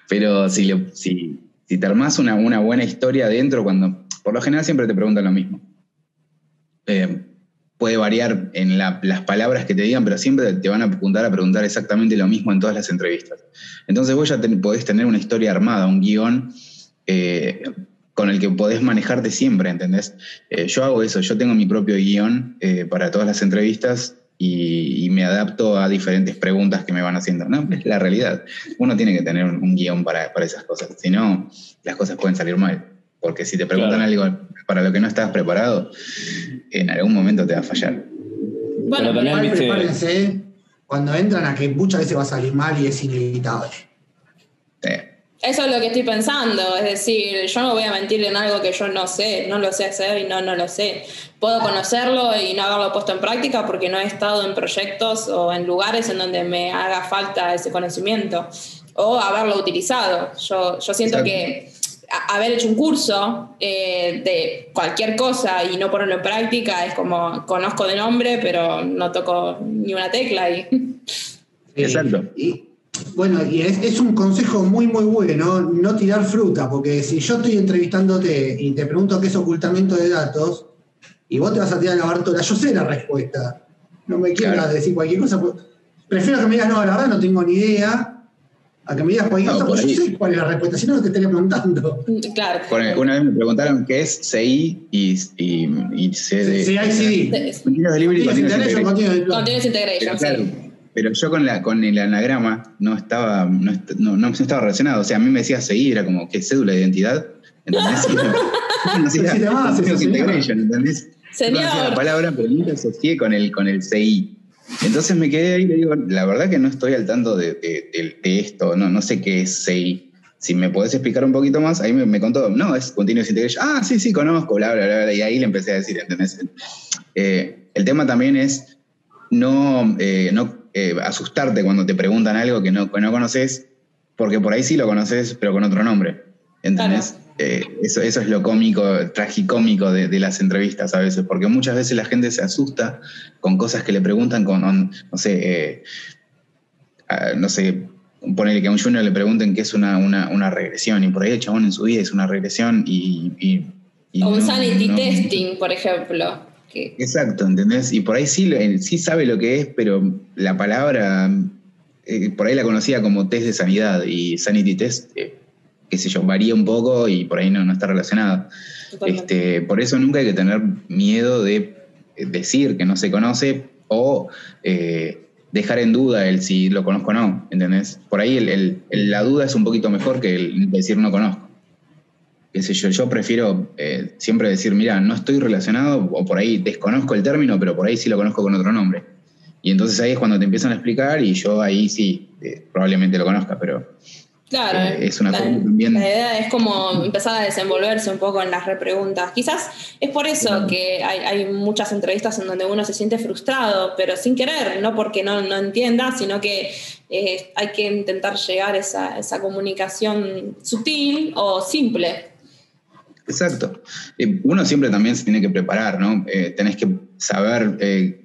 Pero si, le, si, si te armás una, buena historia adentro, cuando, por lo general siempre te preguntan lo mismo. Eh, puede variar en la, las palabras que te digan, pero siempre te van a apuntar a preguntar exactamente lo mismo en todas las entrevistas. Entonces vos ya te, podés tener una historia armada, un guion eh, con el que podés manejarte siempre, ¿entendés? Eh, yo hago eso, yo tengo mi propio guion para todas las entrevistas y, y, me adapto a diferentes preguntas que me van haciendo. No, es la realidad. Uno tiene que tener un, un guion para, para, esas cosas, si no, las cosas pueden salir mal. Porque si te preguntan claro. algo para lo que no estás preparado, en algún momento te va a fallar. Bueno, pero también prepárense cuando entran a que muchas veces va a salir mal y es inevitable. Eso es lo que estoy pensando, es decir, yo no voy a mentir en algo que yo no sé, no lo sé hacer y no, no lo sé. Puedo conocerlo y no haberlo puesto en práctica porque no he estado en proyectos o en lugares en donde me haga falta ese conocimiento o haberlo utilizado. Yo, yo siento Exacto. que haber hecho un curso eh, de cualquier cosa y no ponerlo en práctica es como conozco de nombre, pero no toco ni una tecla. Y... Exacto. Y, bueno, y es, es, un consejo muy, muy bueno, no tirar fruta, porque si yo estoy entrevistándote y te pregunto qué es ocultamiento de datos, y vos te vas a tirar la bartola, yo sé la respuesta. No me quieras claro. decir cualquier cosa. Prefiero que me digas, no, la verdad no tengo ni idea, a que me digas cualquier no, cosa, pues yo sé cuál es la respuesta, si no, no te estaría preguntando. Claro. Una vez me preguntaron qué es CI y, y, y C de. CI-CD. Continuous Delivery Continuous Integration. Claro, pero yo con, la, con el anagrama no estaba, no, no, no, estaba relacionado. O sea, a mí me decía CI, era como que cédula de identidad. ¿Entendés? no, no, si Continuous Integration, ¿entendés? Señor. No la palabra, pero nunca asocié con el, con el CI. Entonces me quedé ahí y le digo, la verdad que no estoy al tanto de, de, de, de esto, no, no sé qué es CI. Si me podés explicar un poquito más, ahí me, me, contó, no, es Continuous Integration. Ah, sí, sí, conozco, bla, bla, bla, bla. Y ahí le empecé a decir, ¿entendés? Eh, el tema también es no, eh, no eh, asustarte cuando te preguntan algo que no, que no conoces, porque por ahí sí lo conoces, pero con otro nombre. ¿Entendés? Claro. Eh, eso, eso, es lo cómico, tragicómico de, de, las entrevistas a veces, porque muchas veces la gente se asusta con cosas que le preguntan con, no sé, eh, no sé, ponerle que a un junior le pregunten qué es una, una, una, regresión, y por ahí el chabón en su vida es una regresión y... y, y o un no, sanity no, testing, por ejemplo. Que... Exacto, ¿entendés? Y por ahí sí, sí sabe lo que es, pero la palabra, eh, por ahí la conocía como test de sanidad, y sanity test eh, qué sé yo, varía un poco y por ahí no, no está relacionado. Este, por eso nunca hay que tener miedo de decir que no se conoce o eh, dejar en duda el si lo conozco o no, ¿entendés? Por ahí el, el, el, la duda es un poquito mejor que el decir no conozco. Qué sé yo, yo prefiero eh, siempre decir, mira, no estoy relacionado o por ahí desconozco el término, pero por ahí sí lo conozco con otro nombre. Y entonces ahí es cuando te empiezan a explicar y yo ahí sí, eh, probablemente lo conozca, pero Claro, eh, es una la, también. la idea es como empezar a desenvolverse un poco en las repreguntas. Quizás es por eso que hay, hay, muchas entrevistas en donde uno se siente frustrado, pero sin querer, no porque no, no entienda, sino que hay que intentar llegar a esa, esa comunicación sutil o simple. Exacto. Eh, uno siempre también se tiene que preparar, ¿no? Eh, tenés que saber, eh,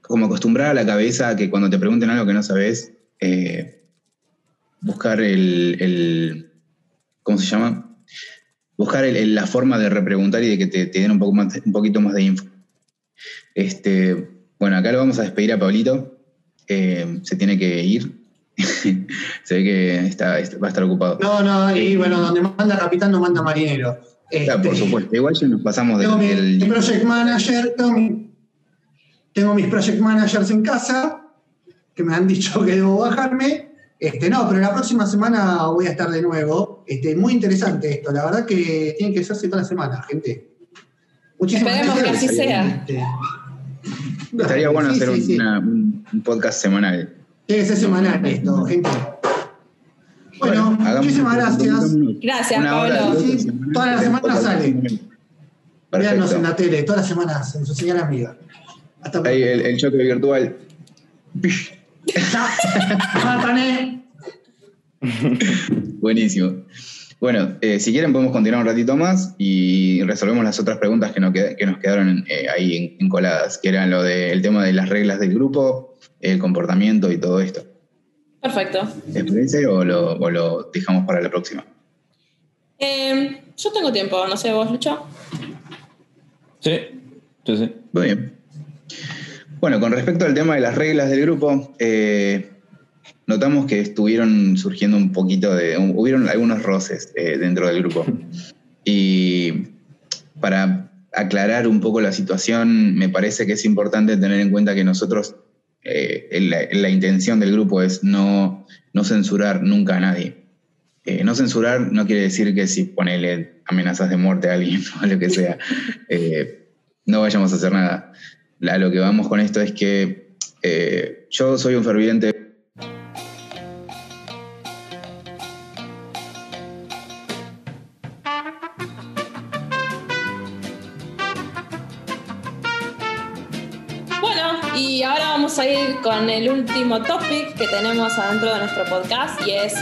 como acostumbrar a la cabeza que cuando te pregunten algo que no sabes, buscar el, ¿cómo se llama? buscar la forma de repreguntar y de que te, den un, poco más, un poquito más de info. Este, bueno, acá lo vamos a despedir a Pablito. Eh, se tiene que ir. se ve que está, va a estar ocupado. No, no, y eh, bueno, donde manda capitán no manda marinero. Claro, por este, supuesto. Igual ya nos pasamos del, mi, project manager, tengo, mis project managers en casa que me han dicho que debo bajarme. Este, no, pero la próxima semana voy a estar de nuevo. Este, muy interesante esto. La verdad que tiene que hacerse toda la semana, gente. Muchísimas Esperemos que así sea. Este, Estaría bueno hacer un, podcast semanal. Tiene que ser semanal esto, gente. Bueno, muchísimas gracias. Gracias, Pablo. todas las semanas sale. Veanos en la tele, todas las semanas, en su señal amiga. Hasta Ahí el, el choque virtual. Buenísimo. Bueno, eh, si quieren podemos continuar un ratito más y resolvemos las otras preguntas que nos, quedaron eh, ahí encoladas, que eran lo del tema de las reglas del grupo, el comportamiento y todo esto. Perfecto. ¿Les o lo, dejamos para la próxima? Em, yo tengo tiempo, no sé, vos, Lucho. Sí, sí, sí. Muy bien. Bueno, con respecto al tema de las reglas del grupo, eh, notamos que estuvieron surgiendo un poquito de, hubieron algunos roces eh, dentro del grupo. Y para aclarar un poco la situación, me parece que es importante tener en cuenta que nosotros, eh, la, intención del grupo es no, no censurar nunca a nadie. Eh, no censurar no quiere decir que si ponele amenazas de muerte a alguien o lo que sea, no vayamos a hacer nada. A lo que vamos con esto es que yo soy un ferviente ir con el último topic que tenemos adentro de nuestro podcast y es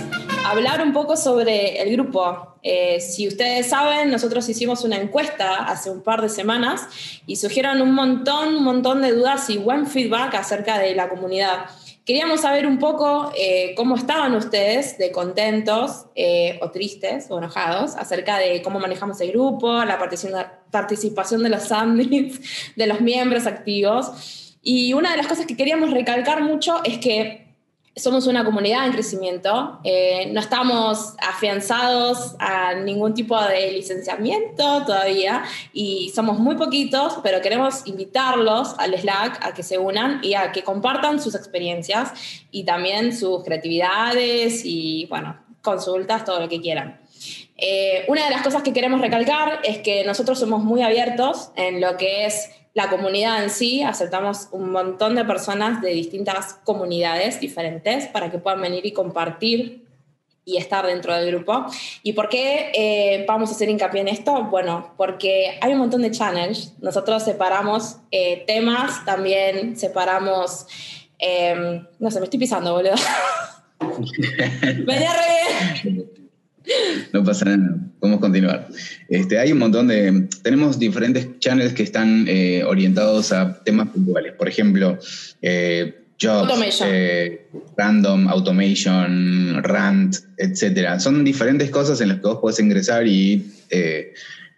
hablar un poco sobre el grupo. Eh, si ustedes saben, nosotros hicimos una encuesta hace un par de semanas y surgieron un montón, un montón de dudas y buen feedback acerca de la comunidad. Queríamos saber un poco eh, cómo estaban ustedes, de contentos eh, o tristes o enojados, acerca de cómo manejamos el grupo, la participación de los admins, de los miembros activos. Y una de las cosas que queríamos recalcar mucho es que somos una comunidad en crecimiento, eh, no estamos afianzados a ningún tipo de licenciamiento todavía y somos muy poquitos, pero queremos invitarlos al Slack a que se unan y a que compartan sus experiencias y también sus creatividades y, bueno, consultas, todo lo que quieran. Eh, una de las cosas que queremos recalcar es que nosotros somos muy abiertos en lo que es la comunidad en sí, aceptamos un montón de personas de distintas comunidades diferentes para que puedan venir y compartir y estar dentro del grupo. ¿Y por qué eh, vamos a hacer hincapié en esto? Bueno, porque hay un montón de channels. Nosotros separamos eh, temas, también separamos... Em, no sé, me estoy pisando, boludo. Venía re bien. No pasa nada, podemos continuar. Este, hay un montón de. Tenemos diferentes channels que están eh, orientados a temas puntuales. Por ejemplo, eh, jobs, eh, random, automation, rant, etc. Son diferentes cosas en las que vos podés ingresar y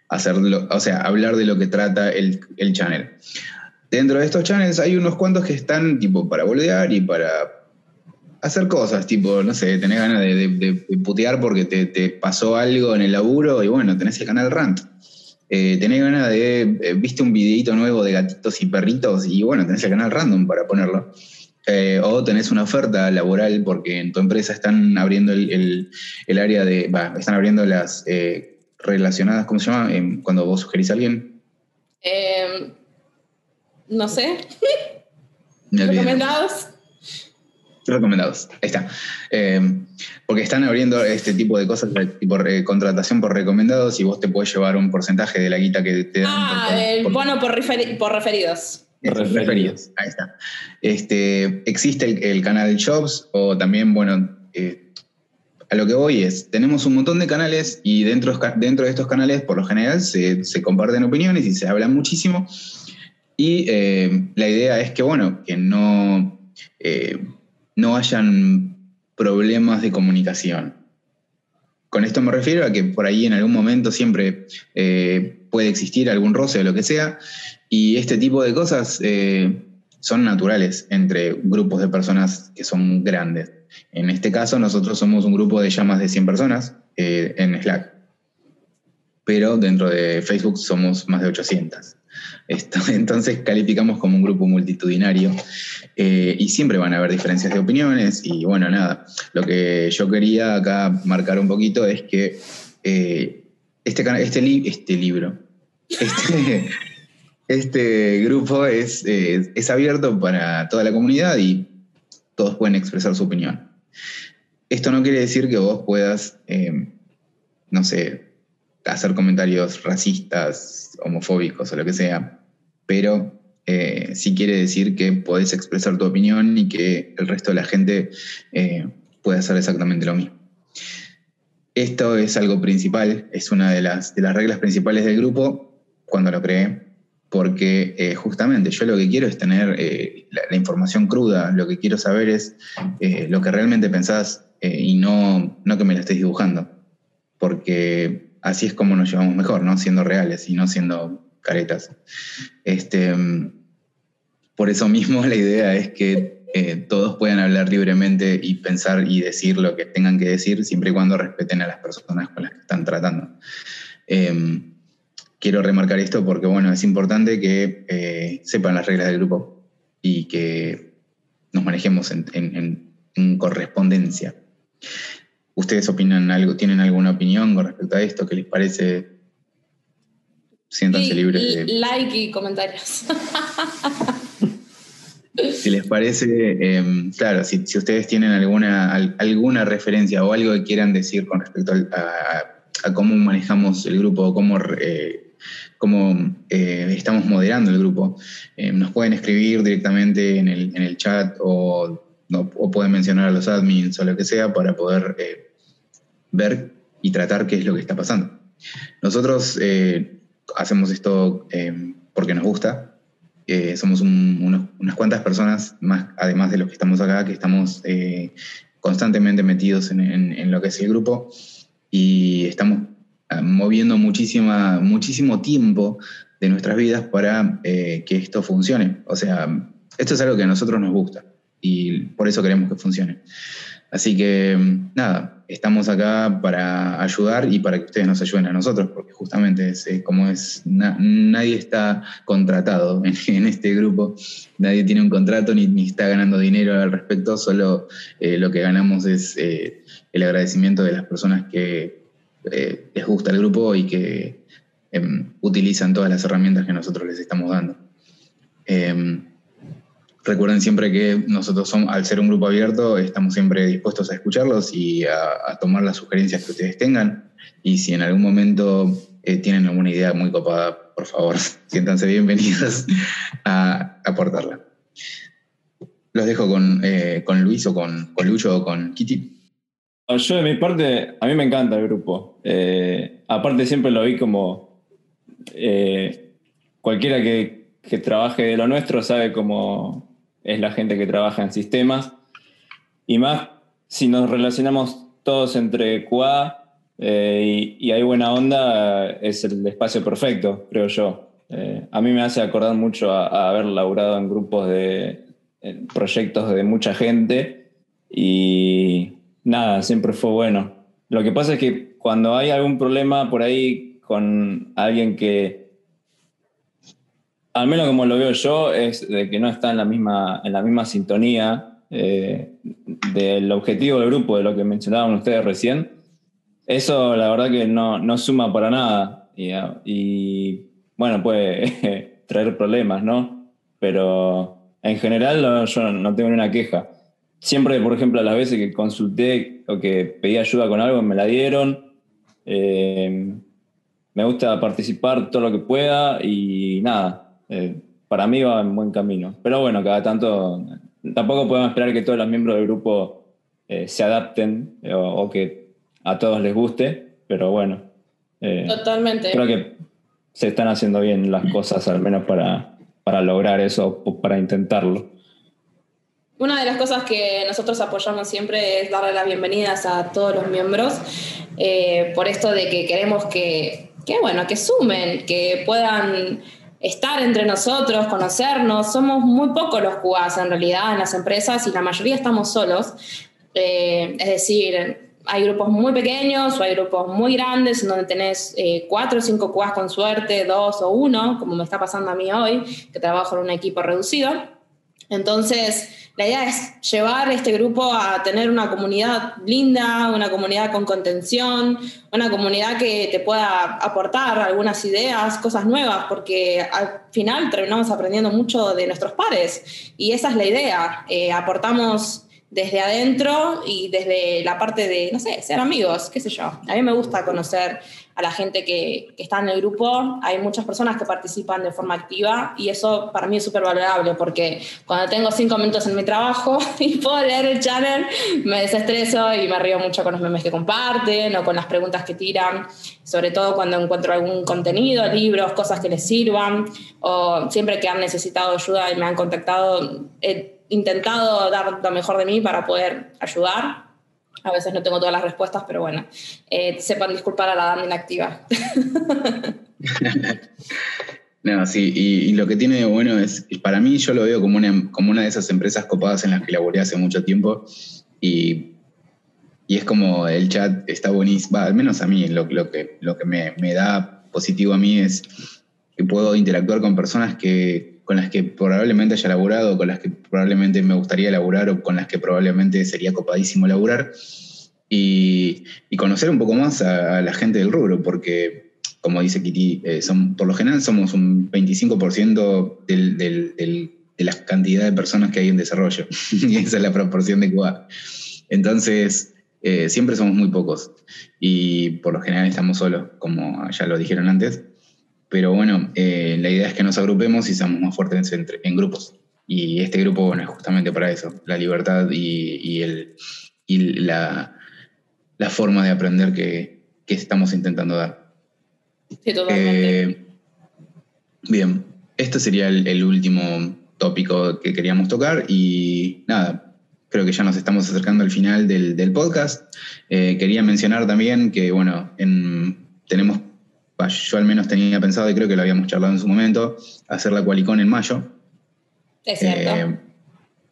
hacerlo, o sea, hablar de lo que trata el, el channel. Dentro de estos channels hay unos cuantos que están tipo para boludear y para hacer cosas, tipo, no sé, tenés ganas de, putear porque te, pasó algo en el laburo y bueno, tenés el canal Rant. Eh, tenés ganas de, eh, viste un videito nuevo de gatitos y perritos y bueno, tenés el canal Random para ponerlo. Eh, o tenés una oferta laboral porque en tu empresa están abriendo el, área de, va, están abriendo las relacionadas, ¿cómo se llama? Em, cuando vos sugerís a alguien. Em, no sé. ¿Recomendados? Recomendados, ahí está. Eh, porque están abriendo este tipo de cosas, tipo contratación por recomendados y vos te puedes llevar un porcentaje de la guita que te dan. Ah, el bono por, referidos. referidos, ahí está. Este, existe el, canal Jobs o también, bueno, eh, a lo que voy es, tenemos un montón de canales y dentro, dentro de estos canales por lo general se, comparten opiniones y se hablan muchísimo. Y eh, la idea es que, bueno, que no no hayan problemas de comunicación. con esto me refiero a que por ahí en algún momento siempre eh, puede existir algún roce o lo que sea, y este tipo de cosas eh, son naturales entre grupos de personas que son grandes. En este caso, nosotros somos un grupo de ya más de 100 personas eh, en Slack, pero dentro de Facebook somos más de 800. entonces calificamos como un grupo multitudinario eh, y siempre van a haber diferencias de opiniones y bueno, nada, lo que yo quería acá marcar un poquito es que eh, este, este, este libro, este, este grupo es, es abierto para toda la comunidad y todos pueden expresar su opinión. Esto no quiere decir que vos puedas, eh, no sé, hacer comentarios racistas, homofóbicos o lo que sea, pero eh, sí quiere decir que podés expresar tu opinión y que el resto de la gente eh, puede hacer exactamente lo mismo. Esto es algo principal, es una de las, de las reglas principales del grupo cuando lo creé, porque eh, justamente yo lo que quiero es tener eh, la, información cruda, lo que quiero saber es lo que realmente pensás y no, no que me lo estés dibujando, porque así es como nos llevamos mejor, ¿no? Siendo reales y no siendo caretas. Este, por eso mismo la idea es que todos puedan hablar libremente y pensar y decir lo que tengan que decir, siempre y cuando respeten a las personas con las que están tratando. Em, quiero remarcar esto porque, bueno, es importante que eh, sepan las reglas del grupo y que nos manejemos en, correspondencia. ¿Ustedes opinan algo, tienen alguna opinión con respecto a esto? ¿Qué les parece? Siéntanse libres de... Like y comentarios. si les parece, em, claro, si, ustedes tienen alguna, alguna referencia o algo que quieran decir con respecto a, cómo manejamos el grupo, cómo eh, cómo eh, estamos moderando el grupo. Eh, nos pueden escribir directamente en el, chat o, pueden mencionar a los admins o lo que sea para poder eh, ver y tratar qué es lo que está pasando. Nosotros hacemos esto porque nos gusta. somos unas cuantas personas, más, además de los que estamos acá, que estamos constantemente metidos en, en lo que es el grupo y estamos Ah, moviendo muchísima, muchísimo tiempo de nuestras vidas para eh, que esto funcione. O sea, esto es algo que a nosotros nos gusta y por eso queremos que funcione. Así que nada, estamos acá para ayudar y para que ustedes nos ayuden a nosotros, porque justamente es, eh, como es, nadie está contratado en, este grupo, nadie tiene un contrato ni, está ganando dinero al respecto, solo eh, lo que ganamos es el agradecimiento de las personas que eh, les gusta el grupo y que em, utilizan todas las herramientas que nosotros les estamos dando. Recuerden siempre que nosotros somos, al ser un grupo abierto, estamos siempre dispuestos a escucharlos y a, tomar las sugerencias que ustedes tengan. Y si en algún momento eh, tienen alguna idea muy copada, por favor, siéntanse bienvenidos a aportarla. Los dejo con, eh, con Luis o con, con Lucho o con Kitty. Yo de mi parte, a mí me encanta el grupo. Eh, aparte siempre lo vi como eh, cualquiera que, trabaje de lo nuestro sabe cómo es la gente que trabaja en sistemas. Y más si nos relacionamos todos entre QA eh, y, hay buena onda, es el espacio perfecto, creo yo. a mí me hace acordar mucho a haber laburado en grupos de proyectos de mucha gente y nada, siempre fue bueno. Lo que pasa es que cuando hay algún problema por ahí con alguien que, al menos como lo veo yo, es de que no está en la misma, en la misma sintonía eh, del objetivo del grupo, de lo que mencionaban ustedes recién, eso la verdad que no, suma para nada y, bueno, puede traer problemas, ¿no? Pero en general yo no tengo ninguna queja siempre, por ejemplo, las veces que consulté o que pedí ayuda con algo, me la dieron. Eh, me gusta participar todo lo que pueda y nada, eh, para mí va en buen camino. Pero bueno, cada tanto, tampoco podemos esperar que todos los miembros del grupo eh, se adapten o, que a todos les guste, pero bueno. Totalmente. Creo que se están haciendo bien las cosas, al menos para, para lograr eso, para intentarlo. Una de las cosas que nosotros apoyamos siempre es darle las bienvenidas a todos los miembros, eh, por esto de que queremos que, que, bueno, que sumen, que puedan estar entre nosotros, conocernos. Somos muy pocos los QAs en realidad en las empresas y la mayoría estamos solos. Eh, es decir, hay grupos muy pequeños o hay grupos muy grandes en donde tenés eh, cuatro o cinco QAs con suerte, dos o uno, como me está pasando a mí hoy, que trabajo en un equipo reducido. Entonces, la idea es llevar este grupo a tener una comunidad linda, una comunidad con contención, una comunidad que te pueda aportar algunas ideas, cosas nuevas, porque al final terminamos aprendiendo mucho de nuestros pares y esa es la idea. Eh, aportamos desde adentro y desde la parte de, no sé, ser amigos, qué sé yo. A mí me gusta conocer a la gente que, está en el grupo. Hay muchas personas que participan de forma activa y eso para mí es súper valorable porque cuando tengo cinco minutos en mi trabajo y puedo leer el channel, me desestreso y me río mucho con los memes que comparten o con las preguntas que tiran, sobre todo cuando encuentro algún contenido, libros, cosas que les sirvan o siempre que han necesitado ayuda y me han contactado intentado dar lo mejor de mí para poder ayudar. A veces no tengo todas las respuestas, pero bueno, eh, sepan disculpar a la dama inactiva. no, sí, y, lo que tiene de bueno es, para mí yo lo veo como una, como una de esas empresas copadas en las que laboré hace mucho tiempo y, y es como el chat está buenísimo, al menos a mí lo, lo que, lo que me, me da positivo a mí es que puedo interactuar con personas que con las que probablemente haya laburado, con las que probablemente me gustaría laburar o con las que probablemente sería copadísimo laburar. Y, conocer un poco más a, la gente del rubro, porque, como dice Kitty, eh, son, por lo general somos un 25% del, de la cantidad de personas que hay en desarrollo. y esa es la proporción de Cuba. Entonces, eh, siempre somos muy pocos. Y por lo general estamos solos, como ya lo dijeron antes. Pero bueno, eh, la idea es que nos agrupemos y seamos más fuertes en grupos. Y este grupo, bueno, es justamente para eso, la libertad y, el, la, forma de aprender que, estamos intentando dar. Sí, totalmente. Eh, bien, este sería el, último tópico que queríamos tocar y nada, creo que ya nos estamos acercando al final del, podcast. Eh, quería mencionar también que, bueno, en, tenemos yo al menos tenía pensado, y creo que lo habíamos charlado en su momento, hacer la Qualicón en mayo. Es cierto. Eh,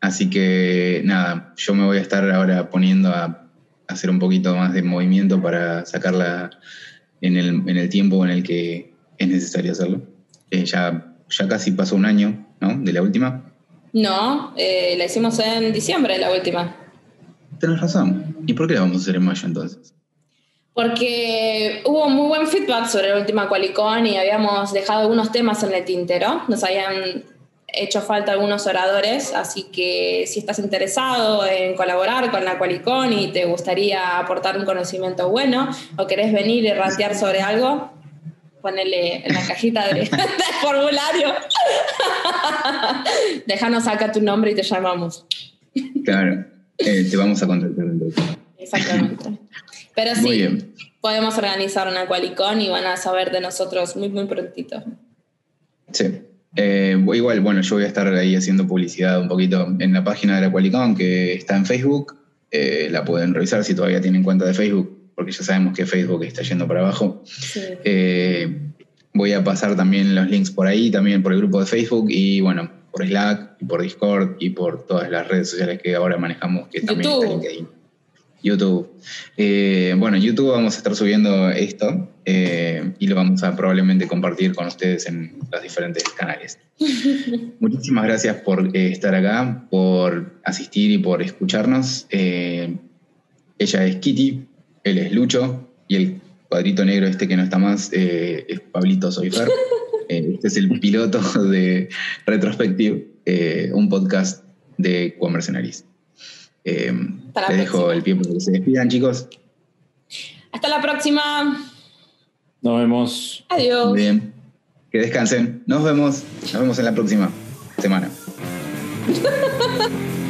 así que nada, yo me voy a estar ahora poniendo a hacer un poquito más de movimiento para sacarla en el, tiempo en el que es necesario hacerlo. Eh, ya, ya casi pasó un año, ¿no? De la última. No, eh, la hicimos en diciembre, la última. Tienes razón. ¿Y por qué la vamos a hacer en mayo entonces? Porque hubo muy buen feedback sobre la última Qualicón y habíamos dejado algunos temas en el tintero. Nos habían hecho falta algunos oradores, así que si estás interesado en colaborar con la Qualicón y te gustaría aportar un conocimiento bueno o querés venir y rantear sobre algo, ponele en la cajita de, del formulario. Déjanos acá tu nombre y te llamamos. Claro, eh, te vamos a contactar. Exactamente. Pero sí, podemos organizar una Qualicón y van a saber de nosotros muy, muy prontito. Sí. Eh, igual, bueno, yo voy a estar ahí haciendo publicidad un poquito en la página de la Qualicón que está en Facebook. Eh, la pueden revisar si todavía tienen cuenta de Facebook, porque ya sabemos que Facebook está yendo para abajo. Eh, voy a pasar también los links por ahí, también por el grupo de Facebook y bueno, por Slack y por Discord y por todas las redes sociales que ahora manejamos, que también está LinkedIn. YouTube. Eh, bueno, YouTube vamos a estar subiendo esto eh, y lo vamos a probablemente compartir con ustedes en los diferentes canales. Muchísimas gracias por eh, estar acá, por asistir y por escucharnos. ella es Kitty, él es Lucho y el cuadrito negro este que no está más es Pablito Soyfer. este es el piloto de Retrospective, un podcast de Mercenaries. Eh, les dejo el tiempo que se despidan, chicos. Hasta la próxima. Nos vemos. Adiós. bien. Que descansen. Nos vemos. Nos vemos en la próxima semana.